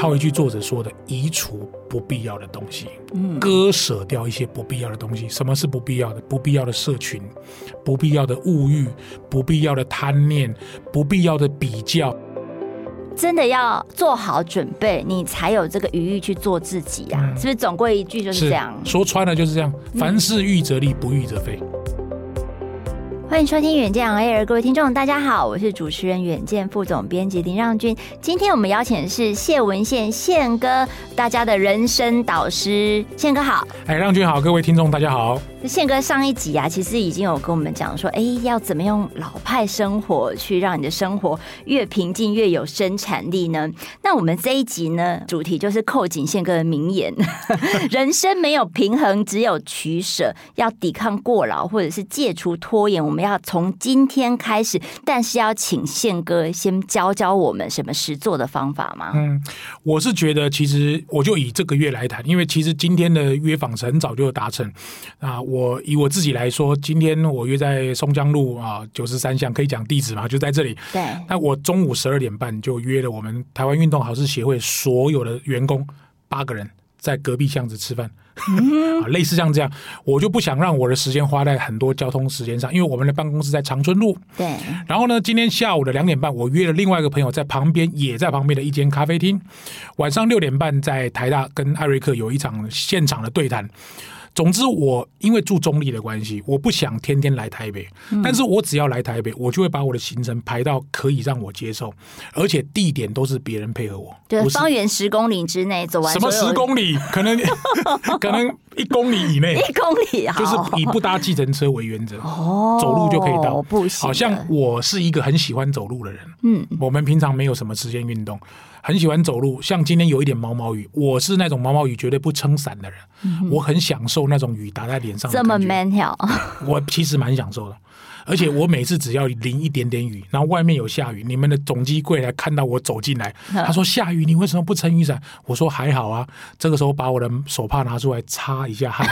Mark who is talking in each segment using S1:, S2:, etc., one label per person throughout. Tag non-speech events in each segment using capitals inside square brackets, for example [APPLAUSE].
S1: 套一句作者说的：移除不必要的东西，割舍掉一些不必要的东西。什么是不必要的？不必要的社群，不必要的物欲，不必要的贪念，不必要的比较。
S2: 真的要做好准备，你才有这个余裕去做自己啊！嗯、是不是总归一句就是这样？
S1: 说穿了就是这样。凡事预则立，不预则废。
S2: 欢迎收听远见 Air，各位听众，大家好，我是主持人远见副总编辑林让君。今天我们邀请的是谢文宪宪哥，大家的人生导师，宪哥好。
S1: 哎，让君好，各位听众大家好。
S2: 宪哥上一集啊，其实已经有跟我们讲说，哎，要怎么用老派生活去让你的生活越平静越有生产力呢？那我们这一集呢，主题就是扣紧宪哥的名言：[LAUGHS] 人生没有平衡，只有取舍。要抵抗过劳，或者是戒除拖延，我们要从今天开始。但是要请宪哥先教教我们什么实做的方法吗？
S1: 嗯，我是觉得，其实我就以这个月来谈，因为其实今天的约访是很早就达成啊。我以我自己来说，今天我约在松江路啊九十三巷，可以讲地址嘛？就在这里。
S2: 对。
S1: 那我中午十二点半就约了我们台湾运动好事协会所有的员工八个人，在隔壁巷子吃饭。[LAUGHS] 类似像这样，我就不想让我的时间花在很多交通时间上，因为我们的办公室在长春路。
S2: 对。
S1: 然后呢，今天下午的两点半，我约了另外一个朋友在旁边，也在旁边的一间咖啡厅。晚上六点半在台大跟艾瑞克有一场现场的对谈。总之，我因为住中立的关系，我不想天天来台北。嗯、但是我只要来台北，我就会把我的行程排到可以让我接受，而且地点都是别人配合我。
S2: 对，方圆十公里之内走完。
S1: 什么十公里？可能 [LAUGHS] 可能一公里以内。
S2: 一公里啊，
S1: 就是以不搭计程车为原则。哦，走路就可以到。
S2: 不行。
S1: 好像我是一个很喜欢走路的人。
S2: 嗯，
S1: 我们平常没有什么时间运动。很喜欢走路，像今天有一点毛毛雨，我是那种毛毛雨绝对不撑伞的人，嗯、我很享受那种雨打在脸上。
S2: 这么 man 条，[LAUGHS] [LAUGHS]
S1: 我其实蛮享受的，而且我每次只要淋一点点雨，然后外面有下雨，你们的总机柜台看到我走进来，[LAUGHS] 他说下雨，你为什么不撑雨伞？我说还好啊，这个时候把我的手帕拿出来擦一下汗，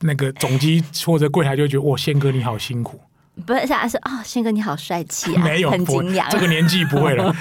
S1: 那个总机或者柜台就觉得哇，宪哥你好辛苦。
S2: 不是，还是啊，宪哥你好帅气啊，
S1: 没有，
S2: 很敬仰。
S1: 这个年纪不会了，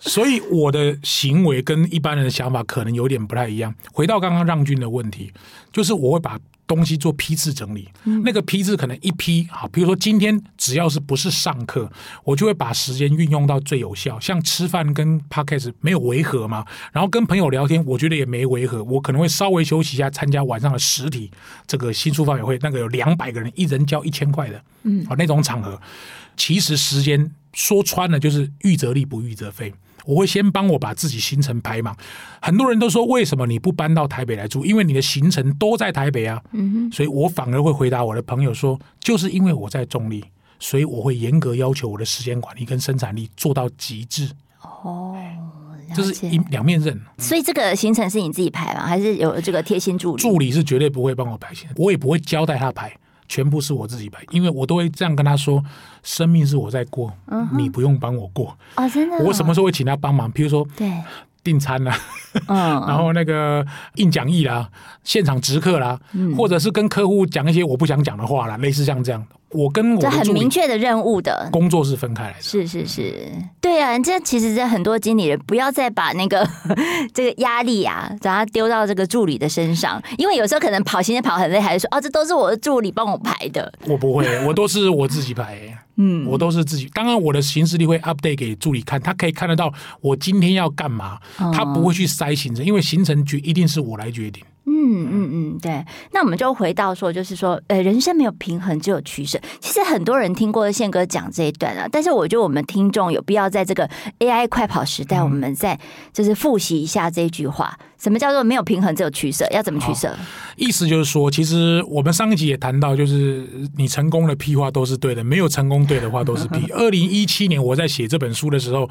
S1: 所以我的行为跟一般人的想法可能有点不太一样。回到刚刚让均的问题，就是我会把。东西做批次整理，那个批次可能一批啊，比如说今天只要是不是上课，我就会把时间运用到最有效。像吃饭跟 podcast 没有违和嘛，然后跟朋友聊天，我觉得也没违和，我可能会稍微休息一下，参加晚上的实体这个新书发表会，那个有两百个人，一人交一千块的，嗯，好那种场合，其实时间说穿了就是预则立，不预则废。我会先帮我把自己行程排满。很多人都说，为什么你不搬到台北来住？因为你的行程都在台北啊。嗯哼。所以我反而会回答我的朋友说，就是因为我在中坜，所以我会严格要求我的时间管理跟生产力做到极致。哦，这是一两面刃。
S2: 所以这个行程是你自己排吗？还是有这个贴心助理？
S1: 助理是绝对不会帮我排行程，我也不会交代他排。全部是我自己摆，因为我都会这样跟他说：生命是我在过，你不用帮我过。
S2: 哦，真的、哦。
S1: 我什么时候会请他帮忙？比如说，对，订餐啦，嗯，[LAUGHS] 然后那个印讲义啦，现场直课啦，嗯、或者是跟客户讲一些我不想讲的话啦，类似像这样。我跟我
S2: 这很明确的任务的。
S1: 工作是分开来的，
S2: 是是是，对啊，这其实这很多经理人不要再把那个 [LAUGHS] 这个压力啊，把它丢到这个助理的身上，因为有时候可能跑行程跑很累，还是说哦，这都是我的助理帮我排的。
S1: 我不会，我都是我自己排，嗯，我都是自己。当然，我的行事历会 update 给助理看，他可以看得到我今天要干嘛，他不会去塞行程，因为行程决一定是我来决定。
S2: 嗯嗯嗯，对。那我们就回到说，就是说，呃，人生没有平衡，只有取舍。其实很多人听过宪哥讲这一段啊，但是我觉得我们听众有必要在这个 AI 快跑时代，我们再就是复习一下这一句话：什么叫做没有平衡，只有取舍？要怎么取舍？
S1: 意思就是说，其实我们上一集也谈到，就是你成功的屁话都是对的，没有成功对的话都是屁。[LAUGHS] 二零一七年我在写这本书的时候。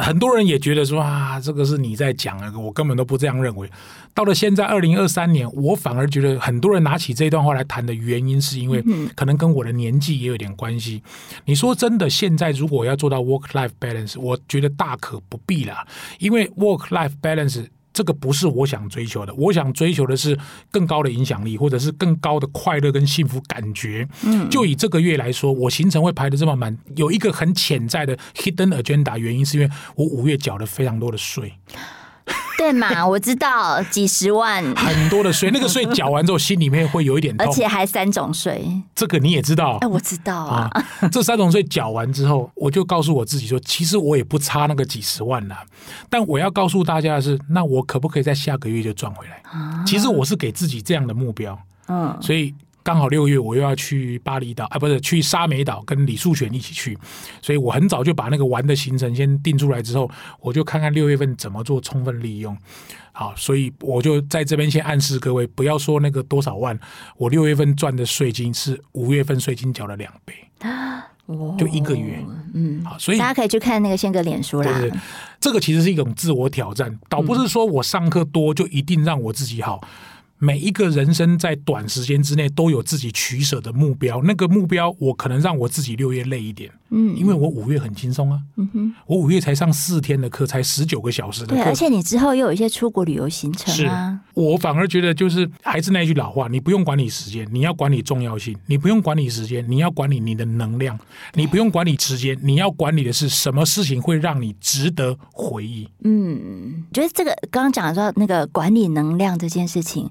S1: 很多人也觉得说啊，这个是你在讲啊，我根本都不这样认为。到了现在二零二三年，我反而觉得很多人拿起这段话来谈的原因，是因为可能跟我的年纪也有点关系。你说真的，现在如果要做到 work life balance，我觉得大可不必啦，因为 work life balance。这个不是我想追求的，我想追求的是更高的影响力，或者是更高的快乐跟幸福感觉。嗯，就以这个月来说，我行程会排的这么满，有一个很潜在的 hidden agenda，原因是因为我五月缴了非常多的税。
S2: 对嘛？[LAUGHS] 我知道几十万，
S1: 很多的税，那个税缴完之后，心里面会有一点痛，
S2: 而且还三种税，
S1: 这个你也知道？
S2: 哎，我知道啊。
S1: 啊这三种税缴完之后，我就告诉我自己说，其实我也不差那个几十万了。但我要告诉大家的是，那我可不可以在下个月就赚回来？啊、其实我是给自己这样的目标。嗯，所以。刚好六月我又要去巴厘岛，啊，不是去沙美岛跟李树璇一起去，所以我很早就把那个玩的行程先定出来之后，我就看看六月份怎么做充分利用。好，所以我就在这边先暗示各位，不要说那个多少万，我六月份赚的税金是五月份税金缴了两倍，就一个月。嗯，好，所以
S2: 大家可以去看那个宪哥脸书啦。
S1: 对对，这个其实是一种自我挑战，倒不是说我上课多就一定让我自己好。每一个人生在短时间之内都有自己取舍的目标，那个目标我可能让我自己六月累一点，嗯，因为我五月很轻松啊，嗯哼，我五月才上四天的课，才十九个小时的课，
S2: 对，而且你之后又有一些出国旅游行程啊，
S1: 我反而觉得就是还是那句老话，你不用管理时间，你要管理重要性；你不用管理时间，你要管理你的能量；你不用管理时间，你要管理的是什么事情会让你值得回忆。
S2: 嗯，觉得这个刚刚讲的说那个管理能量这件事情。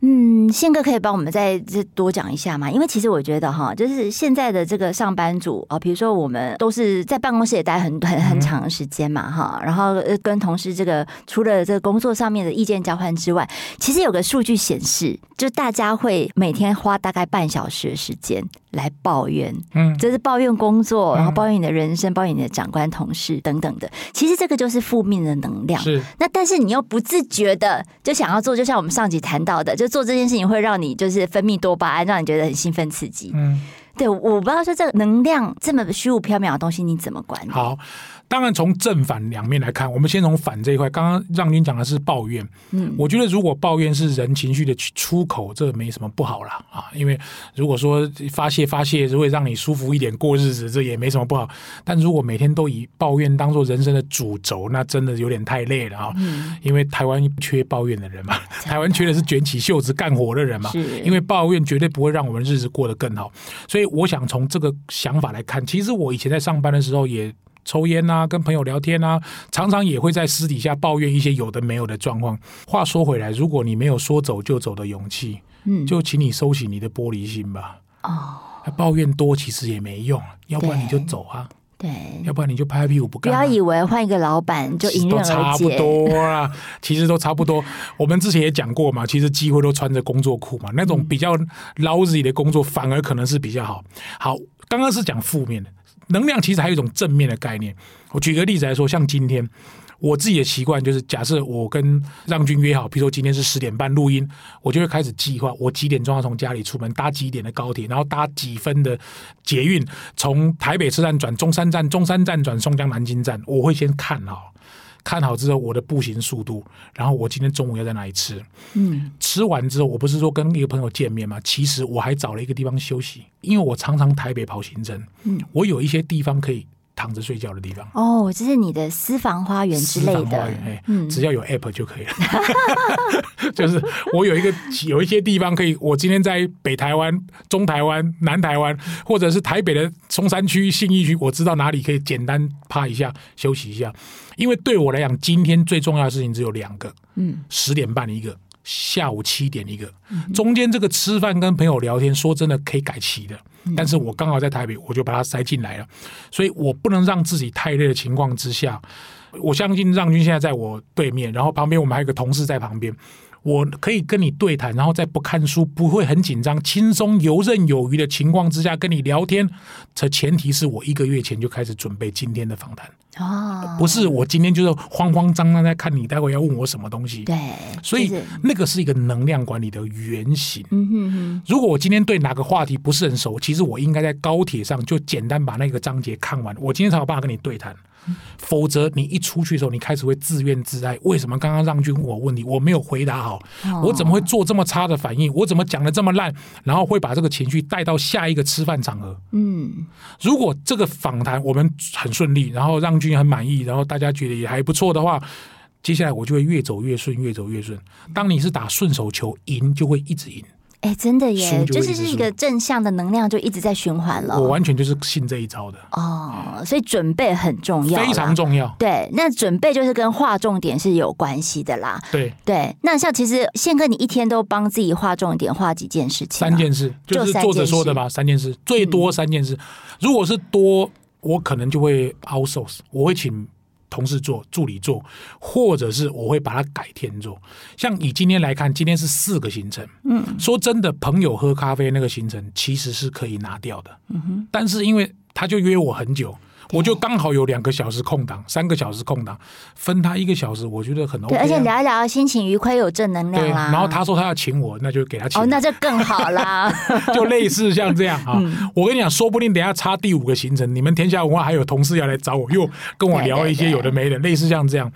S2: 嗯，宪哥可以帮我们再这多讲一下吗？因为其实我觉得哈，就是现在的这个上班族啊，比如说我们都是在办公室也待很很很长的时间嘛，哈，然后跟同事这个除了这个工作上面的意见交换之外，其实有个数据显示，就大家会每天花大概半小时的时间来抱怨，嗯，就是抱怨工作，然后抱怨你的人生，抱怨你的长官、同事等等的。其实这个就是负面的能量。是。那但是你又不自觉的就想要做，就像我们上集谈到的，就做这件事情会让你就是分泌多巴胺，让你觉得很兴奋刺激。嗯，对，我不知道说这个能量这么虚无缥缈的东西你怎么管理？
S1: 好。当然，从正反两面来看，我们先从反这一块。刚刚让您讲的是抱怨，嗯，我觉得如果抱怨是人情绪的出口，这没什么不好啦。啊。因为如果说发泄发泄，如果让你舒服一点过日子，这也没什么不好。但如果每天都以抱怨当做人生的主轴，那真的有点太累了啊。嗯，因为台湾缺抱怨的人嘛，[LAUGHS] 台湾缺的是卷起袖子干活的人嘛。是，因为抱怨绝对不会让我们日子过得更好。所以我想从这个想法来看，其实我以前在上班的时候也。抽烟啊，跟朋友聊天啊，常常也会在私底下抱怨一些有的没有的状况。话说回来，如果你没有说走就走的勇气，嗯，就请你收起你的玻璃心吧。哦，抱怨多其实也没用，要不然你就走啊。对，要不然你就拍拍屁股不干。
S2: 不要以为换一个老板就迎刃而解。
S1: 差不多啊，[LAUGHS] 其实都差不多。我们之前也讲过嘛，其实机会都穿着工作裤嘛，那种比较 lousy 的工作反而可能是比较好。好，刚刚是讲负面的。能量其实还有一种正面的概念。我举个例子来说，像今天我自己的习惯就是，假设我跟让军约好，比如说今天是十点半录音，我就会开始计划我几点钟要从家里出门，搭几点的高铁，然后搭几分的捷运，从台北车站转中山站，中山站转松江南京站，我会先看好。看好之后，我的步行速度，然后我今天中午要在哪里吃？嗯，吃完之后，我不是说跟一个朋友见面吗？其实我还找了一个地方休息，因为我常常台北跑行程，嗯，我有一些地方可以躺着睡觉的地方。
S2: 哦，这是你的私房花园之类的，
S1: 嗯，只要有 app 就可以了。[LAUGHS] 就是我有一个有一些地方可以，我今天在北台湾、中台湾、南台湾，或者是台北的松山区、信义区，我知道哪里可以简单趴一下休息一下。因为对我来讲，今天最重要的事情只有两个，嗯，十点半一个，下午七点一个，中间这个吃饭跟朋友聊天，说真的可以改期的，但是我刚好在台北，我就把它塞进来了，所以我不能让自己太累的情况之下，我相信让军现在在我对面，然后旁边我们还有个同事在旁边。我可以跟你对谈，然后在不看书、不会很紧张、轻松游刃有余的情况之下跟你聊天。这前提是我一个月前就开始准备今天的访谈哦，不是我今天就是慌慌张张在看你待会要问我什么东西。对，所以那个是一个能量管理的原型。嗯哼哼。如果我今天对哪个话题不是很熟，其实我应该在高铁上就简单把那个章节看完，我今天才有办法跟你对谈。否则，你一出去的时候，你开始会自怨自艾。为什么刚刚让军我问你，我没有回答好？我怎么会做这么差的反应？我怎么讲的这么烂？然后会把这个情绪带到下一个吃饭场合。嗯，如果这个访谈我们很顺利，然后让军很满意，然后大家觉得也还不错的话，接下来我就会越走越顺，越走越顺。当你是打顺手球，赢就会一直赢。
S2: 哎，真的耶，
S1: 就
S2: 就是是一个正向的能量，就一直在循环了。
S1: 我完全就是信这一招的
S2: 哦，所以准备很重要，
S1: 非常重要。
S2: 对，那准备就是跟划重点是有关系的啦。
S1: 对
S2: 对，那像其实宪哥，你一天都帮自己划重点，划几件事情？
S1: 三件事，就是作者说的吧，三件事，最多三件事。嗯、如果是多，我可能就会 outsource，我会请。同事做，助理做，或者是我会把它改天做。像以今天来看，今天是四个行程。嗯，说真的，朋友喝咖啡那个行程其实是可以拿掉的。嗯哼，但是因为他就约我很久。我就刚好有两个小时空档，三个小时空档，分他一个小时，我觉得很 OK 啊。对，而
S2: 且聊一聊，心情愉快，有正能量啦。
S1: 然后他说他要请我，那就给他请。
S2: 哦，那就更好啦。[LAUGHS]
S1: 就类似像这样啊，嗯、我跟你讲，说不定等下插第五个行程，你们天下文化还有同事要来找我，又跟我聊一些有的没的，类似像这样。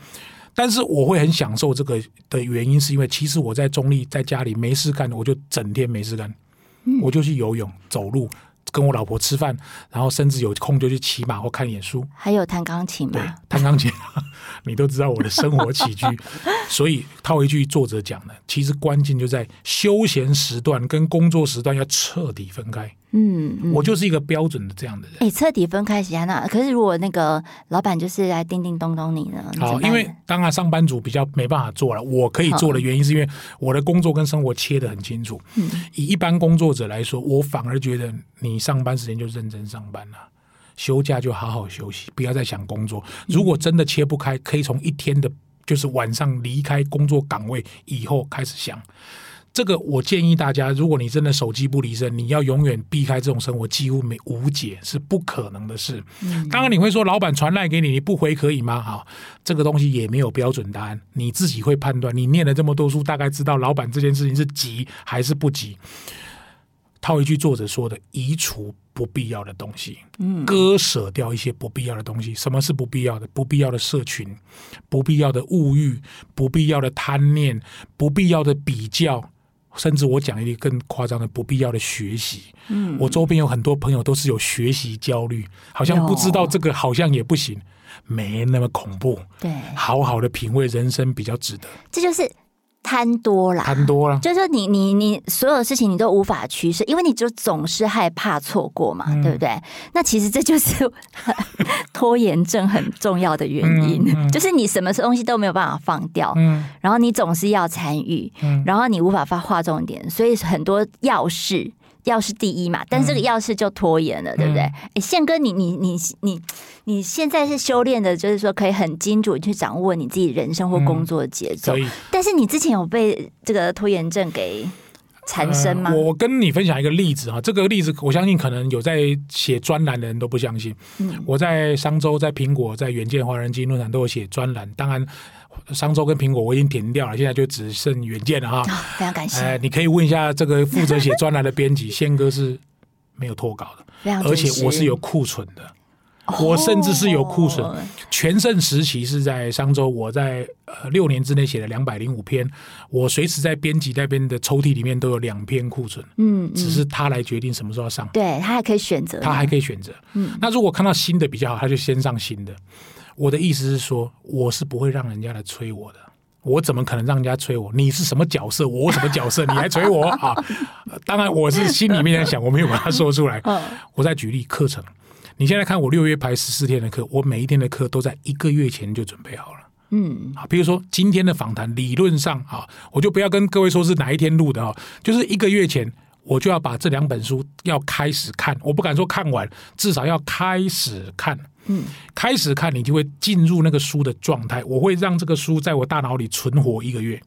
S1: 但是我会很享受这个的原因，是因为其实我在中立在家里没事干，我就整天没事干，我就去游泳、走路。跟我老婆吃饭，然后甚至有空就去骑马或看演书，
S2: 还有弹钢琴嘛？
S1: 对，弹钢琴，[LAUGHS] 你都知道我的生活起居，[LAUGHS] 所以套一句作者讲的，其实关键就在休闲时段跟工作时段要彻底分开。嗯，嗯，我就是一个标准的这样的人。
S2: 哎，彻底分开洗安娜，可是如果那个老板就是来叮叮咚咚你呢？
S1: 好，因为当然上班族比较没办法做了。我可以做的原因是因为我的工作跟生活切得很清楚。嗯，以一般工作者来说，我反而觉得你上班时间就认真上班了，休假就好好休息，不要再想工作。如果真的切不开，可以从一天的，就是晚上离开工作岗位以后开始想。这个我建议大家，如果你真的手机不离身，你要永远避开这种生活，几乎没无解，是不可能的事。嗯、当然你会说，老板传赖给你，你不回可以吗？好，这个东西也没有标准答案，你自己会判断。你念了这么多书，大概知道老板这件事情是急还是不急。套一句作者说的：移除不必要的东西，割舍掉一些不必要的东西。什么是不必要的？不必要的社群，不必要的物欲，不必要的贪念，不必要的比较。甚至我讲一个更夸张的，不必要的学习。嗯，我周边有很多朋友都是有学习焦虑，好像不知道这个好像也不行，没那么恐怖。对，好好的品味人生比较值得。
S2: 这就是。贪多了，
S1: 贪多了，
S2: 就是说你你你所有事情你都无法取舍，因为你就总是害怕错过嘛，嗯、对不对？那其实这就是 [LAUGHS] 拖延症很重要的原因，嗯嗯、就是你什么东西都没有办法放掉，嗯、然后你总是要参与，嗯、然后你无法发划重点，所以很多要事。要是第一嘛，但是这个要是就拖延了，嗯、对不对？宪哥你，你你你你你现在是修炼的，就是说可以很精准去掌握你自己人生或工作的节奏。嗯、但是你之前有被这个拖延症给缠身吗？
S1: 呃、我跟你分享一个例子啊，这个例子我相信可能有在写专栏的人都不相信。嗯，我在商周、在苹果、在远见华人经论坛都有写专栏，当然。商周跟苹果我已经停掉了，现在就只剩远见了哈、哦。
S2: 非常感谢。
S1: 呃，你可以问一下这个负责写专栏的编辑，[LAUGHS] 宪哥是没有脱稿的，而且我是有库存的，哦、我甚至是有库存。全盛时期是在商周，我在呃六年之内写了两百零五篇，我随时在编辑那边的抽屉里面都有两篇库存。嗯，嗯只是他来决定什么时候上。
S2: 对，他还可以选择，
S1: 他还可以选择。嗯，那如果看到新的比较好，他就先上新的。我的意思是说，我是不会让人家来催我的。我怎么可能让人家催我？你是什么角色？我什么角色？你来催我啊？当然，我是心里面在想，我没有把它说出来。[LAUGHS] 我再举例课程。你现在看我六月排十四天的课，我每一天的课都在一个月前就准备好了。嗯，啊，比如说今天的访谈，理论上啊，我就不要跟各位说是哪一天录的啊，就是一个月前。我就要把这两本书要开始看，我不敢说看完，至少要开始看。嗯，开始看，你就会进入那个书的状态。我会让这个书在我大脑里存活一个月。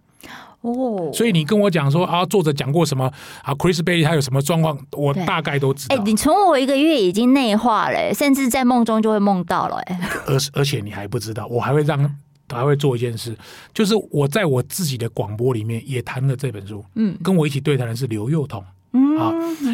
S1: 哦，所以你跟我讲说啊，作者讲过什么啊，Chris Bailey 他有什么状况，我大概都知道。哎，你
S2: 存我一个月已经内化了，甚至在梦中就会梦到了。哎，[LAUGHS]
S1: 而而且你还不知道，我还会让。他还会做一件事，就是我在我自己的广播里面也谈了这本书。嗯，跟我一起对谈的是刘幼彤。嗯，好。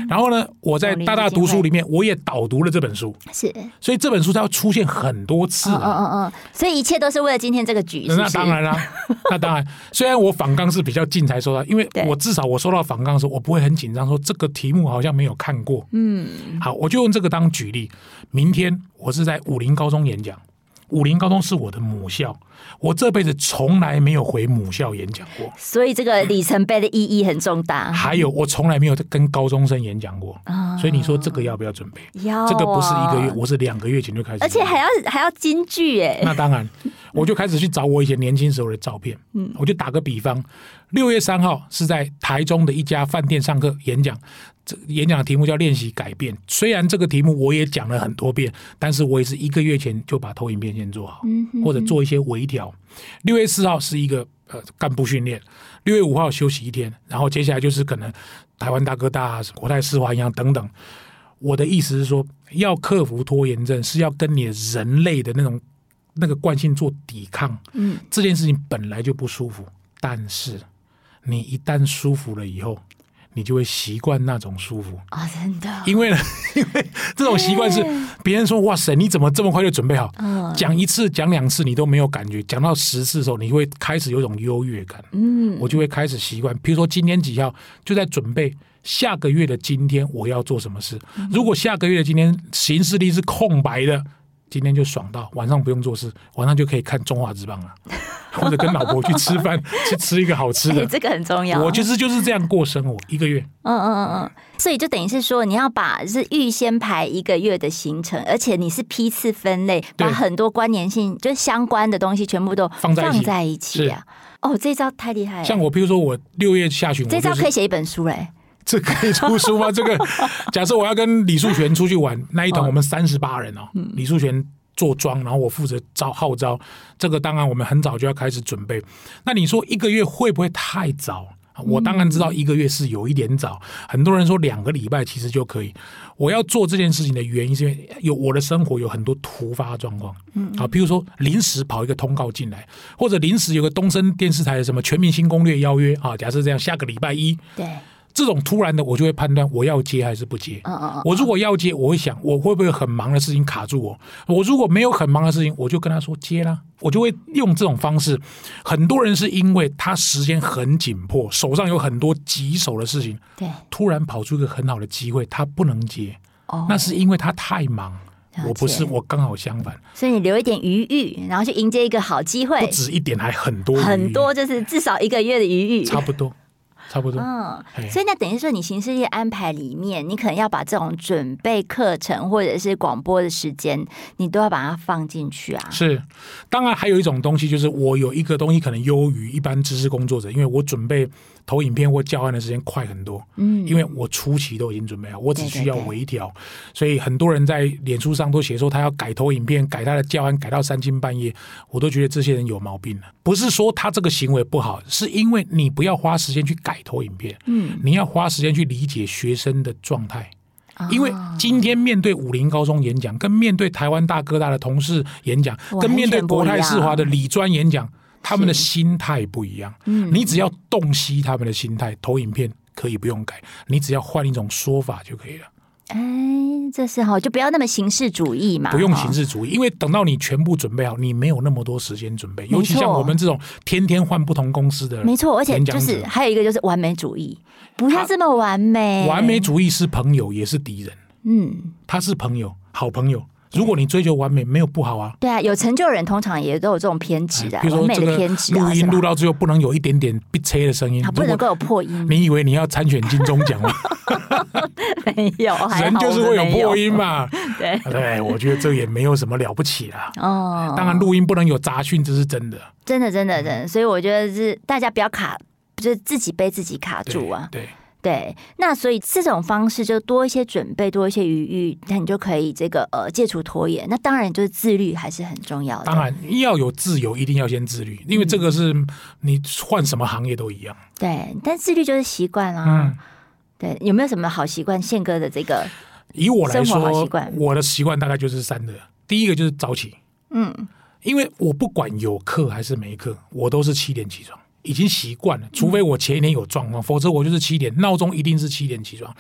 S1: 然后呢，我在大大读书里面我也导读了这本书。是，所以这本书它要出现很多次。嗯嗯嗯。
S2: 所以一切都是为了今天这个局。
S1: 那当然啦，[LAUGHS] 那当然。虽然我访纲是比较近才收到，因为我至少我收到访纲的时候，我不会很紧张，说这个题目好像没有看过。嗯。好，我就用这个当举例。明天我是在武林高中演讲。武林高中是我的母校，我这辈子从来没有回母校演讲过，
S2: 所以这个里程碑的意义很重大。
S1: 还有，我从来没有跟高中生演讲过，
S2: 哦、
S1: 所以你说这个要不要准备？
S2: 要、啊，
S1: 这个不是一个月，我是两个月前就开始，
S2: 而且还要还要京剧哎。[LAUGHS]
S1: 那当然，我就开始去找我以前年轻时候的照片。嗯，我就打个比方，六月三号是在台中的一家饭店上课演讲。这演讲的题目叫“练习改变”。虽然这个题目我也讲了很多遍，但是我也是一个月前就把投影片先做好，或者做一些微调。六月四号是一个呃干部训练，六月五号休息一天，然后接下来就是可能台湾大哥大、国泰世华银行等等。我的意思是说，要克服拖延症，是要跟你人类的那种那个惯性做抵抗。嗯，这件事情本来就不舒服，但是你一旦舒服了以后。你就会习惯那种舒服
S2: 啊、哦，真的。
S1: 因为呢，[LAUGHS] 因为这种习惯是别人说：“哇塞，你怎么这么快就准备好？”嗯、讲一次、讲两次你都没有感觉，讲到十次的时候，你会开始有种优越感。嗯，我就会开始习惯。比如说今天几号，就在准备下个月的今天我要做什么事。如果下个月的今天行事历是空白的，今天就爽到晚上不用做事，晚上就可以看中华之棒了。[LAUGHS] 或者跟老婆去吃饭，[LAUGHS] 去吃一个好吃的，
S2: 欸，这个很重要。
S1: 我就是就是这样过生活，一个月。
S2: 嗯嗯嗯嗯，所以就等于是说，你要把是预先排一个月的行程，而且你是批次分类，把很多关联性就相关的东西全部都放在一起啊。哦，这招太厉害了。
S1: 像我，比如说我六月下旬，
S2: 这招可以写一本书嘞。[LAUGHS]
S1: 这可以出书吗？[LAUGHS] 这个假设我要跟李树全出去玩，那一团我们三十八人哦，李树全。做庄，然后我负责招号召，这个当然我们很早就要开始准备。那你说一个月会不会太早？我当然知道一个月是有一点早。很多人说两个礼拜其实就可以。我要做这件事情的原因是因为有我的生活有很多突发状况，嗯，啊，比如说临时跑一个通告进来，或者临时有个东森电视台的什么全明星攻略邀约啊，假设这样下个礼拜一，
S2: 对。
S1: 这种突然的，我就会判断我要接还是不接。嗯嗯嗯。我如果要接，我会想我会不会很忙的事情卡住我。我如果没有很忙的事情，我就跟他说接啦。我就会用这种方式。很多人是因为他时间很紧迫，手上有很多棘手的事情，对，突然跑出一个很好的机会，他不能接。哦。那是因为他太忙。我不是，我刚好相反。
S2: 所以你留一点余裕，然后去迎接一个好机会。
S1: 不止一点，还很多。
S2: 很多就是至少一个月的余裕。
S1: 差不多。差不多，
S2: 嗯，所以那等于说，你行事历安排里面，你可能要把这种准备课程或者是广播的时间，你都要把它放进去啊。
S1: 是，当然还有一种东西，就是我有一个东西可能优于一般知识工作者，因为我准备投影片或教案的时间快很多。嗯，因为我初期都已经准备好，我只需要微调。对对对，所以很多人在脸书上都写说他要改投影片、改他的教案，改到三更半夜，我都觉得这些人有毛病了。不是说他这个行为不好，是因为你不要花时间去改。投影片，嗯，你要花时间去理解学生的状态，因为今天面对武林高中演讲，跟面对台湾大哥大的同事演讲，跟面对国泰世华的理专演讲，他们的心态不一样。嗯，你只要洞悉他们的心态，投影片可以不用改，你只要换一种说法就可以了。
S2: 哎，这是好，就不要那么形式主义嘛。
S1: 不用形式主义，因为等到你全部准备好，你没有那么多时间准备。尤其像我们这种天天换不同公司的，
S2: 没错。而且就是还有一个就是完美主义，不要这么完美。
S1: 完美主义是朋友，也是敌人。嗯，他是朋友，好朋友。如果你追求完美，没有不好啊。
S2: 对啊，有成就人通常也都有这种偏执的，比如说这个
S1: 录音录到最后不能有一点点逼车的声音，
S2: 它不能够有破音。
S1: 你以为你要参选金钟奖吗？[LAUGHS] [LAUGHS]
S2: 没有，
S1: 人就是会有破音嘛。[LAUGHS] 对对，我觉得这也没有什么了不起啦。哦，当然录音不能有杂讯，这是真的。
S2: 真的，真的，真的。所以我觉得是大家不要卡，就是自己被自己卡住啊。
S1: 对。
S2: 对，那所以这种方式就多一些准备，多一些余裕，那你就可以这个呃戒除拖延。那当然就是自律还是很重要的。
S1: 当然要有自由，一定要先自律，因为这个是你换什么行业都一样。
S2: 嗯、对，但自律就是习惯啦。嗯，对，有没有什么好习惯？宪哥的这个
S1: 以我来说，我的习惯大概就是三个。第一个就是早起，嗯，因为我不管有课还是没课，我都是七点起床。已经习惯了，除非我前一天有状况，嗯、否则我就是七点，闹钟一定是七点起床。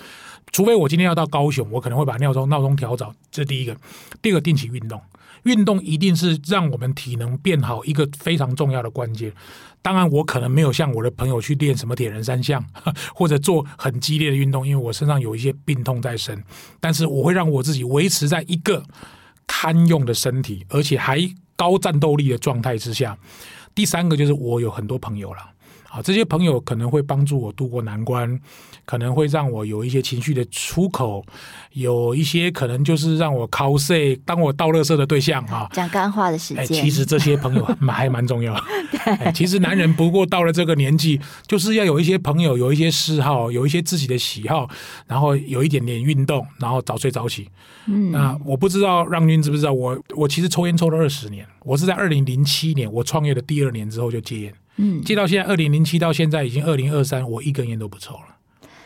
S1: 除非我今天要到高雄，我可能会把闹钟闹钟调早。这第一个，第二个定期运动，运动一定是让我们体能变好一个非常重要的关键。当然，我可能没有像我的朋友去练什么铁人三项，[LAUGHS] 或者做很激烈的运动，因为我身上有一些病痛在身。但是我会让我自己维持在一个堪用的身体，而且还。高战斗力的状态之下。第三个就是我有很多朋友了。啊，这些朋友可能会帮助我渡过难关，可能会让我有一些情绪的出口，有一些可能就是让我 cos 当我倒垃圾的对象啊，
S2: 讲干话的时间。
S1: 其实这些朋友 [LAUGHS] 蛮还蛮重要哎。其实男人不过到了这个年纪，就是要有一些朋友，有一些嗜好，有一些自己的喜好，然后有一点点运动，然后早睡早起。嗯，那我不知道让君知不知道，我我其实抽烟抽了二十年，我是在二零零七年我创业的第二年之后就戒烟。嗯，戒到现在，二零零七到现在已经二零二三，我一根烟都不抽了。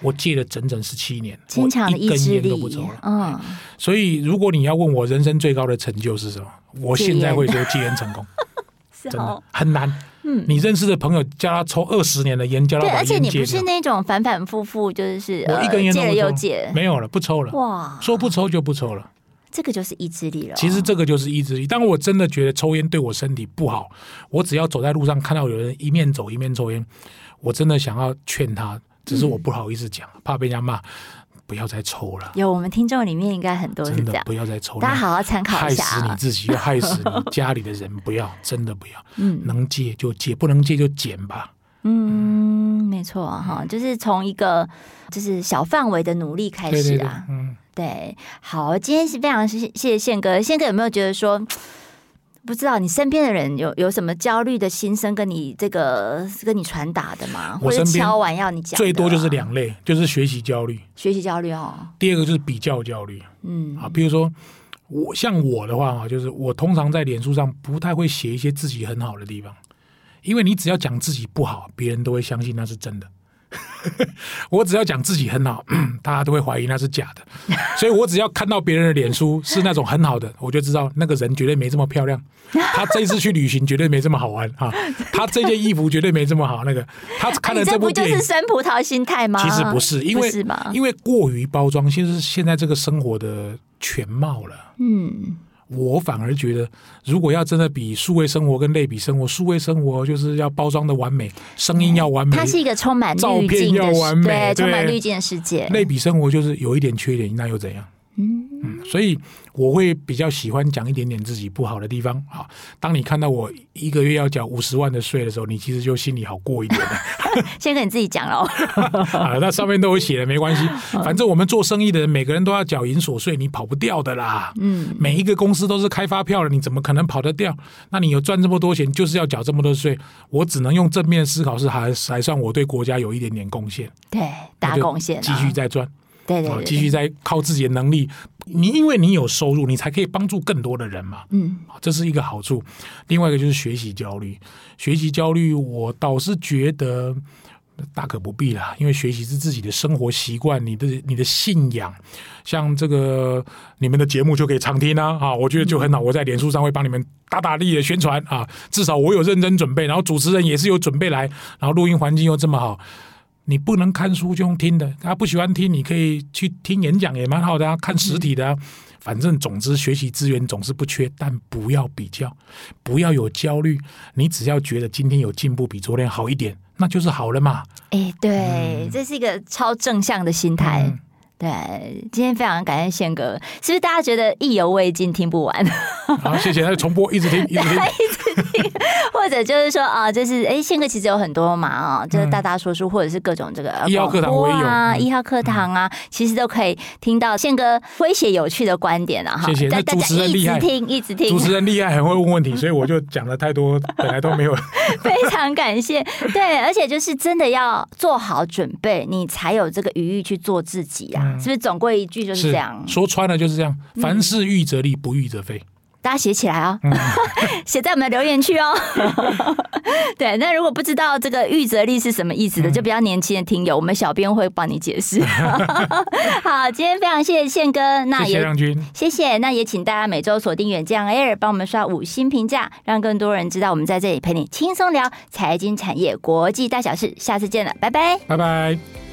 S1: 我戒了整整十七年，
S2: 坚强的意志力，我一根烟都不抽了。
S1: 嗯，所以如果你要问我人生最高的成就是什么，我现在会说戒烟成功，[LAUGHS] 真的很难。嗯，你认识的朋友叫他抽二十年的烟，叫他。对，而且
S2: 你不是那种反反复复，就是
S1: 我一根烟都不抽，
S2: 戒了又戒，
S1: 没有了，不抽了。哇，说不抽就不抽了。
S2: 这个就是意志力了。
S1: 其实这个就是意志力。当我真的觉得抽烟对我身体不好，我只要走在路上看到有人一面走一面抽烟，我真的想要劝他，只是我不好意思讲，嗯、怕被人家骂，不要再抽了。
S2: 有我们听众里面应该很多是这样，
S1: 不要再抽了，
S2: 大家好好参考一下。
S1: 害死你自己，又 [LAUGHS] 害死你家里的人，不要，真的不要。嗯，能戒就戒，不能戒就减吧。
S2: 嗯，没错哈，就是从一个就是小范围的努力开始啊。对对对嗯。对，好，今天是非常谢谢宪哥。宪哥有没有觉得说，不知道你身边的人有有什么焦虑的心声，跟你这个跟你传达的吗？或者敲完要你讲？
S1: 最多就是两类，就是学习焦虑，
S2: 学习焦虑哦。
S1: 第二个就是比较焦虑，嗯，啊，比如说我像我的话啊，就是我通常在脸书上不太会写一些自己很好的地方，因为你只要讲自己不好，别人都会相信那是真的。[LAUGHS] 我只要讲自己很好，[CLEARS THROAT] 大家都会怀疑那是假的，[LAUGHS] 所以我只要看到别人的脸书是那种很好的，我就知道那个人绝对没这么漂亮。[LAUGHS] 他这次去旅行绝对没这么好玩啊！他这件衣服绝对没这么好。那个他看了这部电影，
S2: 这不就是生葡萄心态吗？
S1: 其实不是，因为因为过于包装，其实是现在这个生活的全貌了。嗯。我反而觉得，如果要真的比数位生活跟类比生活，数位生活就是要包装的完美，声音要完美，
S2: 它是一个充满
S1: 照片要完美，
S2: 对，充满滤镜的世界。
S1: 类比生活就是有一点缺点，那又怎样？嗯嗯，所以我会比较喜欢讲一点点自己不好的地方啊。当你看到我一个月要缴五十万的税的时候，你其实就心里好过一点了。[LAUGHS]
S2: 先跟你自己讲喽。[LAUGHS]
S1: 啊，那上面都有写的，没关系。反正我们做生意的人，每个人都要缴银所税，你跑不掉的啦。嗯，每一个公司都是开发票的，你怎么可能跑得掉？那你有赚这么多钱，就是要缴这么多税。我只能用正面思考，是还还算我对国家有一点点贡献。
S2: 对，大贡献，
S1: 继续再赚。
S2: 对对，对，
S1: 继续在靠自己的能力，你因为你有收入，你才可以帮助更多的人嘛。嗯，这是一个好处。另外一个就是学习焦虑，学习焦虑，我倒是觉得大可不必啦，因为学习是自己的生活习惯，你的你的信仰，像这个你们的节目就可以常听啊。啊，我觉得就很好。我在脸书上会帮你们大大力的宣传啊，至少我有认真准备，然后主持人也是有准备来，然后录音环境又这么好。你不能看书就用听的，他不喜欢听，你可以去听演讲也蛮好的啊，看实体的啊。反正总之学习资源总是不缺，但不要比较，不要有焦虑。你只要觉得今天有进步，比昨天好一点，那就是好了嘛。
S2: 哎，对，嗯，这是一个超正向的心态。嗯对，今天非常感谢宪哥，是不是大家觉得意犹未尽，听不完？
S1: 好，谢谢，那重播，一直听，一直
S2: 听，[LAUGHS] [LAUGHS] 或者就是说啊，就是哎，宪哥其实有很多嘛啊，就是大大说书，或者是各种这个
S1: 一号课堂我也有
S2: 啊，一号课堂啊，其实都可以听到宪哥诙谐有趣的观点啊。哈，
S1: 谢谢。那主持人厉害，
S2: 一直听，一直听，
S1: 主持人厉害，很会问问题，所以我就讲了太多，[LAUGHS] 本来都没有。
S2: 非常感谢，对，而且就是真的要做好准备，你才有这个余裕去做自己啊。是不是总归一句就是这样？
S1: 说穿了就是这样，凡事预则立，不预则废。
S2: 大家写起来啊、哦，写、嗯、[LAUGHS] 在我们的留言区哦。[LAUGHS] 对，那如果不知道这个预则力是什么意思的，嗯、就比较年轻的听友，我们小编会帮你解释。[LAUGHS] 好，今天非常谢谢宪哥，那也谢谢让君，谢谢。那也请大家每周锁定远见 Air，帮我们刷五星评价，让更多人知道我们在这里陪你轻松聊财经产业国际大小事。下次见了，拜拜，
S1: 拜拜。